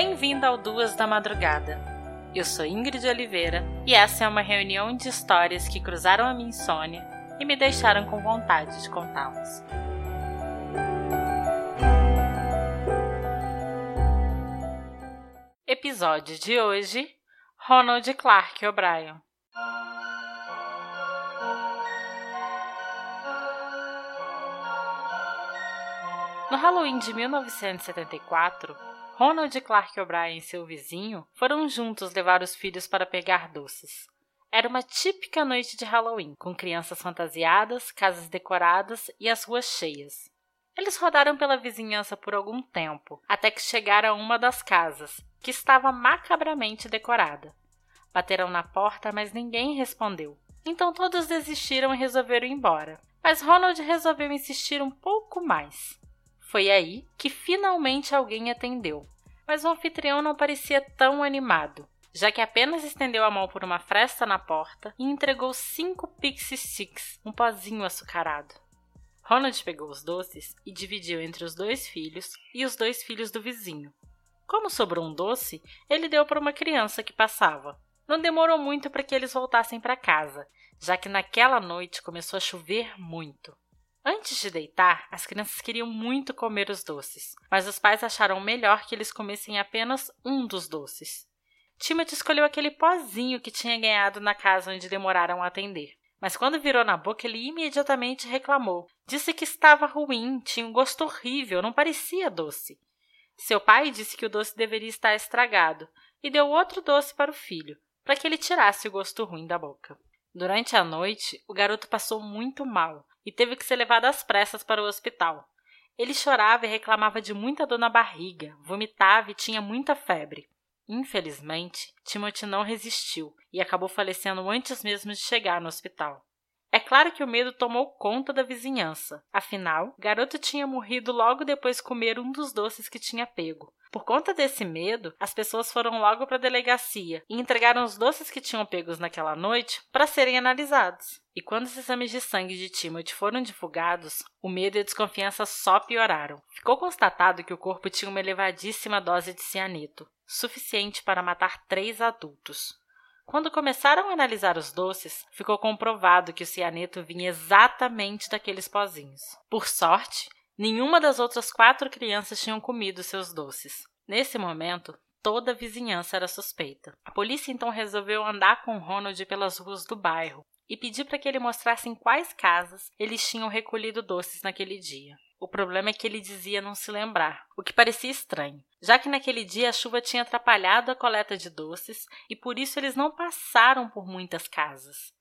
Bem-vindo ao Duas da Madrugada. Eu sou Ingrid Oliveira e essa é uma reunião de histórias que cruzaram a minha insônia e me deixaram com vontade de contá-las. Episódio de hoje: Ronald Clark O'Brien. No Halloween de 1974, Ronald Clark O'Brien e seu vizinho foram juntos levar os filhos para pegar doces. Era uma típica noite de Halloween, com crianças fantasiadas, casas decoradas e as ruas cheias. Eles rodaram pela vizinhança por algum tempo, até que chegaram a uma das casas, que estava macabramente decorada. Bateram na porta, mas ninguém respondeu. Então todos desistiram e resolveram ir embora. Mas Ronald resolveu insistir um pouco mais. Foi aí que finalmente alguém atendeu, mas o anfitrião não parecia tão animado, já que apenas estendeu a mão por uma fresta na porta e entregou cinco Pixie Sticks, um pozinho açucarado. Ronald pegou os doces e dividiu entre os dois filhos e os dois filhos do vizinho. Como sobrou um doce, ele deu para uma criança que passava. Não demorou muito para que eles voltassem para casa, já que naquela noite começou a chover muito. Antes de deitar, as crianças queriam muito comer os doces, mas os pais acharam melhor que eles comessem apenas um dos doces. Timothy escolheu aquele pozinho que tinha ganhado na casa onde demoraram a atender. Mas quando virou na boca, ele imediatamente reclamou. Disse que estava ruim, tinha um gosto horrível, não parecia doce. Seu pai disse que o doce deveria estar estragado e deu outro doce para o filho, para que ele tirasse o gosto ruim da boca. Durante a noite, o garoto passou muito mal e teve que ser levado às pressas para o hospital. Ele chorava e reclamava de muita dor na barriga, vomitava e tinha muita febre. Infelizmente, Timothy não resistiu e acabou falecendo antes mesmo de chegar no hospital. É claro que o medo tomou conta da vizinhança. Afinal, o garoto tinha morrido logo depois de comer um dos doces que tinha pego. Por conta desse medo, as pessoas foram logo para a delegacia e entregaram os doces que tinham pegos naquela noite para serem analisados. E quando os exames de sangue de Timothy foram divulgados, o medo e a desconfiança só pioraram. Ficou constatado que o corpo tinha uma elevadíssima dose de cianeto, suficiente para matar três adultos. Quando começaram a analisar os doces, ficou comprovado que o cianeto vinha exatamente daqueles pozinhos. Por sorte, nenhuma das outras quatro crianças tinham comido seus doces. Nesse momento, toda a vizinhança era suspeita. A polícia então resolveu andar com Ronald pelas ruas do bairro e pedir para que ele mostrasse em quais casas eles tinham recolhido doces naquele dia. O problema é que ele dizia não se lembrar, o que parecia estranho, já que naquele dia a chuva tinha atrapalhado a coleta de doces e por isso eles não passaram por muitas casas.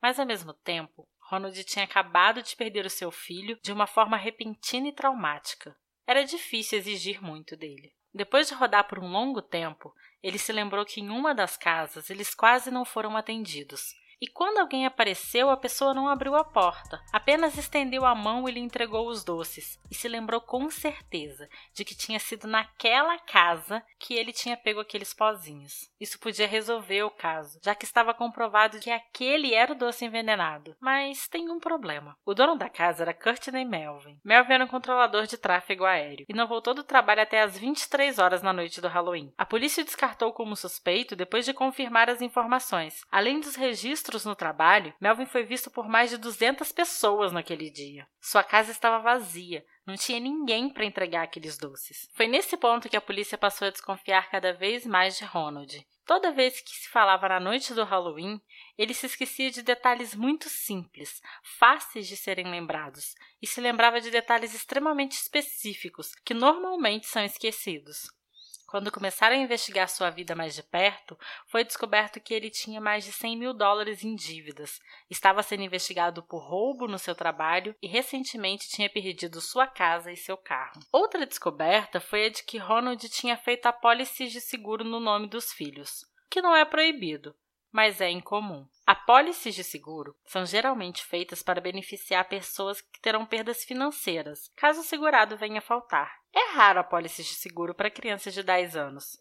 Mas ao mesmo tempo, Ronald tinha acabado de perder o seu filho de uma forma repentina e traumática. Era difícil exigir muito dele. Depois de rodar por um longo tempo, ele se lembrou que em uma das casas eles quase não foram atendidos e quando alguém apareceu, a pessoa não abriu a porta, apenas estendeu a mão e lhe entregou os doces, e se lembrou com certeza de que tinha sido naquela casa que ele tinha pego aqueles pozinhos. Isso podia resolver o caso, já que estava comprovado que aquele era o doce envenenado. Mas tem um problema. O dono da casa era Courtney Melvin. Melvin era um controlador de tráfego aéreo e não voltou do trabalho até às 23 horas na noite do Halloween. A polícia o descartou como suspeito depois de confirmar as informações, além dos registros registros no trabalho, Melvin foi visto por mais de 200 pessoas naquele dia. Sua casa estava vazia, não tinha ninguém para entregar aqueles doces. Foi nesse ponto que a polícia passou a desconfiar cada vez mais de Ronald. Toda vez que se falava na noite do Halloween, ele se esquecia de detalhes muito simples, fáceis de serem lembrados, e se lembrava de detalhes extremamente específicos, que normalmente são esquecidos. Quando começaram a investigar sua vida mais de perto, foi descoberto que ele tinha mais de 100 mil dólares em dívidas, estava sendo investigado por roubo no seu trabalho e recentemente tinha perdido sua casa e seu carro. Outra descoberta foi a de que Ronald tinha feito apólices de seguro no nome dos filhos, que não é proibido, mas é incomum. Apólices de seguro são geralmente feitas para beneficiar pessoas que terão perdas financeiras, caso o segurado venha a faltar. É raro apólices de seguro para crianças de 10 anos.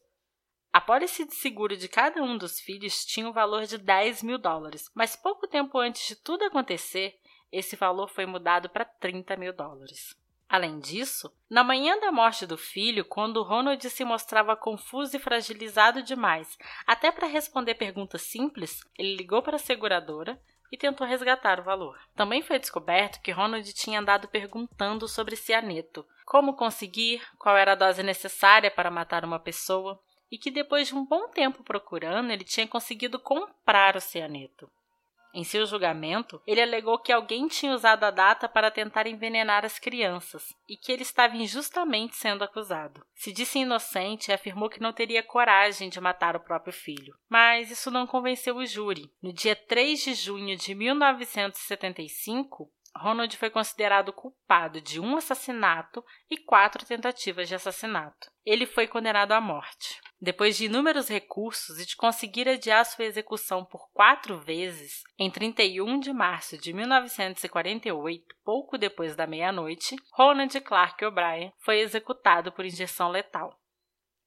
A pólice de seguro de cada um dos filhos tinha o um valor de 10 mil dólares, mas pouco tempo antes de tudo acontecer, esse valor foi mudado para 30 mil dólares. Além disso, na manhã da morte do filho, quando Ronald se mostrava confuso e fragilizado demais, até para responder perguntas simples, ele ligou para a seguradora e tentou resgatar o valor. Também foi descoberto que Ronald tinha andado perguntando sobre cianeto, como conseguir, qual era a dose necessária para matar uma pessoa, e que depois de um bom tempo procurando, ele tinha conseguido comprar o cianeto. Em seu julgamento, ele alegou que alguém tinha usado a data para tentar envenenar as crianças e que ele estava injustamente sendo acusado. Se disse inocente e afirmou que não teria coragem de matar o próprio filho. Mas isso não convenceu o júri. No dia 3 de junho de 1975, Ronald foi considerado culpado de um assassinato e quatro tentativas de assassinato. Ele foi condenado à morte. Depois de inúmeros recursos e de conseguir adiar sua execução por quatro vezes, em 31 de março de 1948, pouco depois da meia-noite, Ronald Clark O'Brien foi executado por injeção letal.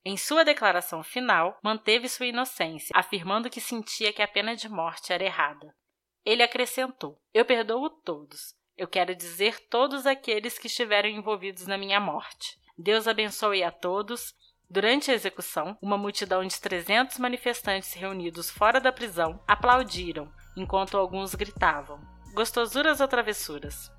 Em sua declaração final, manteve sua inocência, afirmando que sentia que a pena de morte era errada. Ele acrescentou: Eu perdoo todos, eu quero dizer todos aqueles que estiveram envolvidos na minha morte. Deus abençoe a todos. Durante a execução, uma multidão de 300 manifestantes reunidos fora da prisão aplaudiram, enquanto alguns gritavam: Gostosuras ou travessuras?